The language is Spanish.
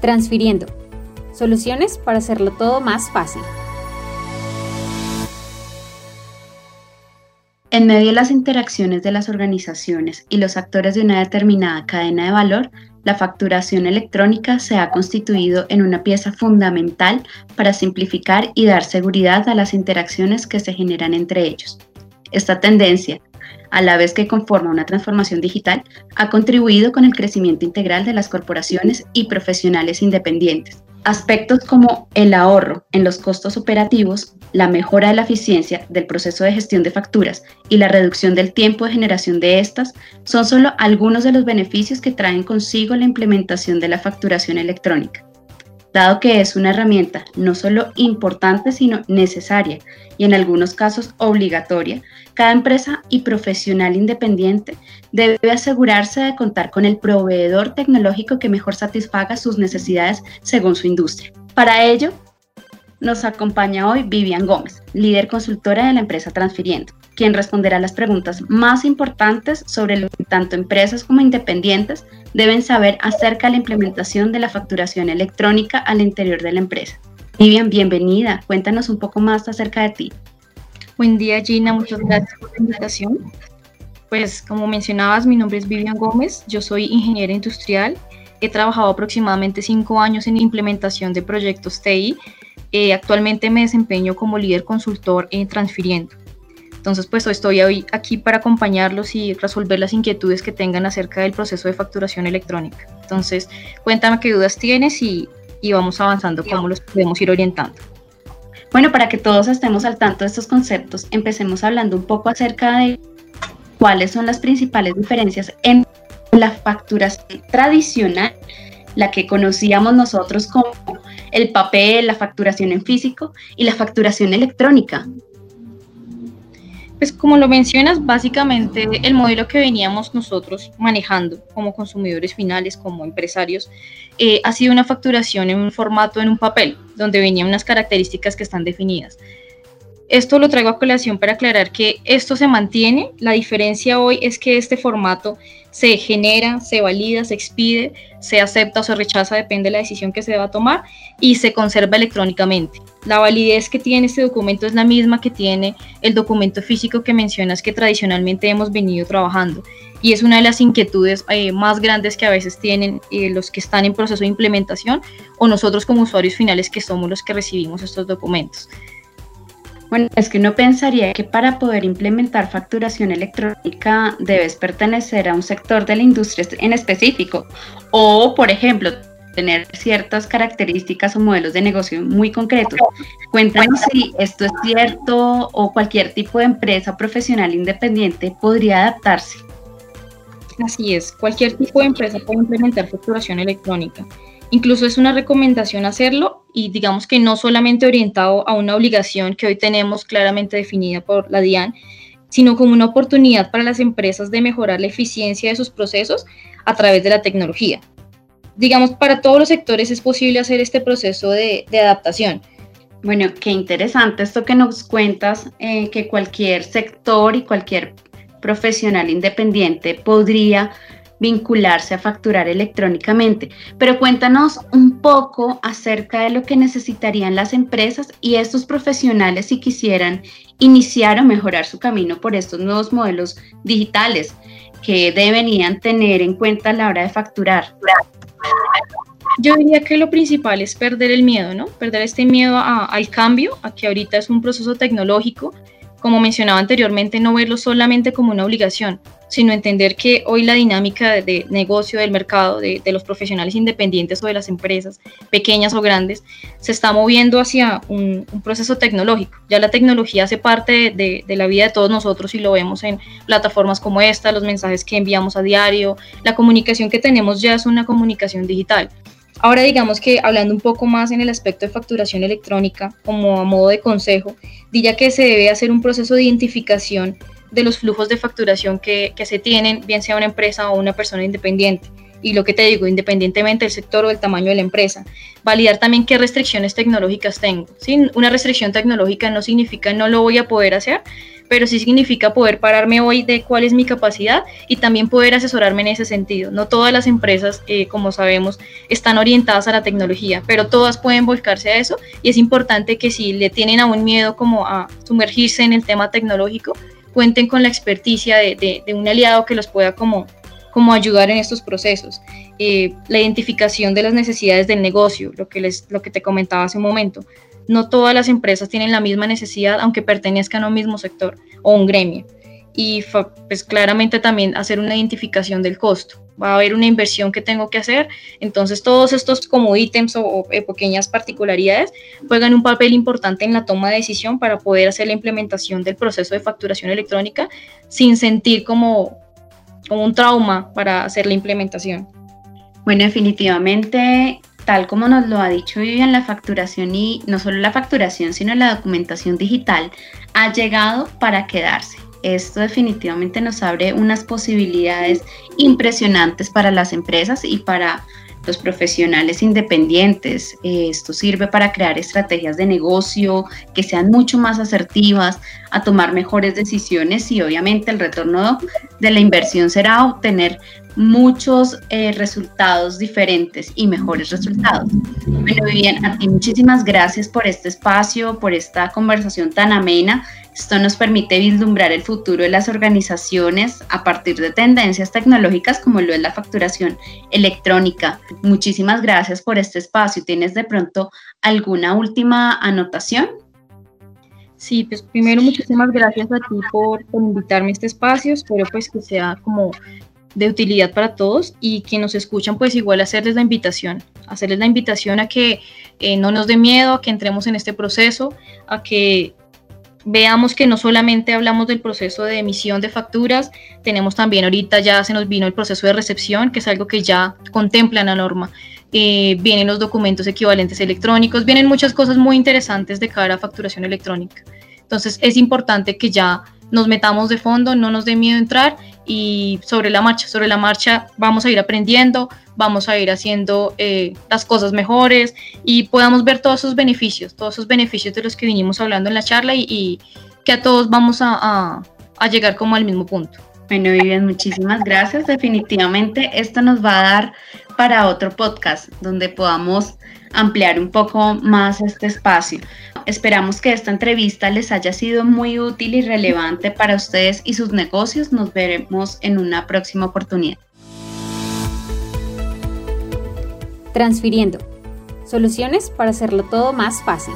Transfiriendo. Soluciones para hacerlo todo más fácil. En medio de las interacciones de las organizaciones y los actores de una determinada cadena de valor, la facturación electrónica se ha constituido en una pieza fundamental para simplificar y dar seguridad a las interacciones que se generan entre ellos. Esta tendencia, a la vez que conforma una transformación digital, ha contribuido con el crecimiento integral de las corporaciones y profesionales independientes. Aspectos como el ahorro en los costos operativos, la mejora de la eficiencia del proceso de gestión de facturas y la reducción del tiempo de generación de estas son solo algunos de los beneficios que traen consigo la implementación de la facturación electrónica dado que es una herramienta no solo importante, sino necesaria y en algunos casos obligatoria, cada empresa y profesional independiente debe asegurarse de contar con el proveedor tecnológico que mejor satisfaga sus necesidades según su industria. Para ello, nos acompaña hoy Vivian Gómez, líder consultora de la empresa Transfiriendo, quien responderá las preguntas más importantes sobre lo que tanto empresas como independientes deben saber acerca de la implementación de la facturación electrónica al interior de la empresa. Vivian, bienvenida. Cuéntanos un poco más acerca de ti. Buen día, Gina. Muchas gracias por la invitación. Pues como mencionabas, mi nombre es Vivian Gómez. Yo soy ingeniera industrial. He trabajado aproximadamente cinco años en implementación de proyectos TI eh, actualmente me desempeño como líder consultor en Transfiriendo. Entonces, pues estoy hoy aquí para acompañarlos y resolver las inquietudes que tengan acerca del proceso de facturación electrónica. Entonces, cuéntame qué dudas tienes y, y vamos avanzando, cómo los podemos ir orientando. Bueno, para que todos estemos al tanto de estos conceptos, empecemos hablando un poco acerca de cuáles son las principales diferencias en la facturación tradicional, la que conocíamos nosotros como el papel, la facturación en físico y la facturación electrónica. Pues como lo mencionas, básicamente el modelo que veníamos nosotros manejando como consumidores finales, como empresarios, eh, ha sido una facturación en un formato en un papel, donde venían unas características que están definidas. Esto lo traigo a colación para aclarar que esto se mantiene. La diferencia hoy es que este formato se genera, se valida, se expide, se acepta o se rechaza, depende de la decisión que se deba tomar, y se conserva electrónicamente. La validez que tiene este documento es la misma que tiene el documento físico que mencionas que tradicionalmente hemos venido trabajando. Y es una de las inquietudes eh, más grandes que a veces tienen eh, los que están en proceso de implementación o nosotros como usuarios finales que somos los que recibimos estos documentos. Bueno, es que uno pensaría que para poder implementar facturación electrónica debes pertenecer a un sector de la industria en específico o, por ejemplo, tener ciertas características o modelos de negocio muy concretos. Cuéntanos si esto es cierto o cualquier tipo de empresa profesional independiente podría adaptarse. Así es, cualquier tipo de empresa puede implementar facturación electrónica. Incluso es una recomendación hacerlo y digamos que no solamente orientado a una obligación que hoy tenemos claramente definida por la DIAN, sino como una oportunidad para las empresas de mejorar la eficiencia de sus procesos a través de la tecnología. Digamos, para todos los sectores es posible hacer este proceso de, adaptación. Bueno, qué interesante esto que nos cuentas, eh, que cualquier sector y cualquier profesional independiente podría vincularse a facturar electrónicamente. Pero cuéntanos un poco acerca de lo que necesitarían las empresas y estos profesionales si quisieran iniciar o mejorar su camino por estos nuevos modelos digitales que deberían tener en cuenta a la hora de facturar. Yo diría que lo principal es perder el miedo, ¿no? Perder este miedo al cambio, a que ahorita es un proceso tecnológico, como mencionaba anteriormente, no verlo solamente como una obligación, sino entender que hoy la dinámica de, negocio del mercado, de, los profesionales independientes o de las empresas, pequeñas o grandes, se está moviendo hacia un, proceso tecnológico. Ya la tecnología hace parte de, la vida de todos nosotros y lo vemos en plataformas como esta, los mensajes que enviamos a diario, la comunicación que tenemos ya es una comunicación digital. Ahora digamos que hablando un poco más en el aspecto de facturación electrónica, como a modo de consejo, diría que se debe hacer un proceso de identificación de los flujos de facturación que, se tienen, bien sea una empresa o una persona independiente. Y lo que te digo, independientemente del sector o del tamaño de la empresa. Validar también qué restricciones tecnológicas tengo. ¿sí? Una restricción tecnológica no significa no lo voy a poder hacer, pero sí significa poder pararme hoy de cuál es mi capacidad y también poder asesorarme en ese sentido. No todas las empresas, eh, como sabemos, están orientadas a la tecnología, pero todas pueden volcarse a eso y es importante que si le tienen aún miedo como a sumergirse en el tema tecnológico, cuenten con la experticia de, de un aliado que los pueda como como ayudar en estos procesos. Eh, la identificación de las necesidades del negocio, lo que, les, lo que te comentaba hace un momento. No todas las empresas tienen la misma necesidad, aunque pertenezcan a un mismo sector o un gremio. Y pues claramente también hacer una identificación del costo. Va a haber una inversión que tengo que hacer, entonces todos estos como ítems o, eh, pequeñas particularidades juegan un papel importante en la toma de decisión para poder hacer la implementación del proceso de facturación electrónica sin sentir como como un trauma para hacer la implementación. Bueno, definitivamente, tal como nos lo ha dicho Vivian, la facturación y no solo la facturación, sino la documentación digital ha llegado para quedarse. Esto definitivamente nos abre unas posibilidades impresionantes para las empresas y para los profesionales independientes. Eh, esto sirve para crear estrategias de negocio que sean mucho más asertivas, a tomar mejores decisiones y obviamente el retorno de la inversión será obtener muchos eh, resultados diferentes y mejores resultados. Bueno, Vivian, a ti muchísimas gracias por este espacio, por esta conversación tan amena. Esto nos permite vislumbrar el futuro de las organizaciones a partir de tendencias tecnológicas como lo es la facturación electrónica. Muchísimas gracias por este espacio. ¿Tienes de pronto alguna última anotación? Sí, pues primero muchísimas gracias a ti por, invitarme a este espacio. Espero pues que sea como de utilidad para todos y que nos escuchan pues igual hacerles la invitación, hacerles la invitación a que eh, no nos dé miedo, a que entremos en este proceso, a que veamos que no solamente hablamos del proceso de emisión de facturas, tenemos también ahorita ya se nos vino el proceso de recepción, que es algo que ya contempla la norma. Eh, vienen los documentos equivalentes electrónicos, vienen muchas cosas muy interesantes de cara a facturación electrónica. Entonces es importante que ya nos metamos de fondo, no nos dé miedo entrar y sobre la marcha, sobre la marcha vamos a ir aprendiendo, vamos a ir haciendo eh, las cosas mejores y podamos ver todos esos beneficios, todos esos beneficios de los que vinimos hablando en la charla y, que a todos vamos a, a llegar como al mismo punto. Bueno, Vivian, muchísimas gracias. Definitivamente esto nos va a dar para otro podcast donde podamos ampliar un poco más este espacio. Esperamos que esta entrevista les haya sido muy útil y relevante para ustedes y sus negocios. Nos veremos en una próxima oportunidad. Transfiriendo. Soluciones para hacerlo todo más fácil.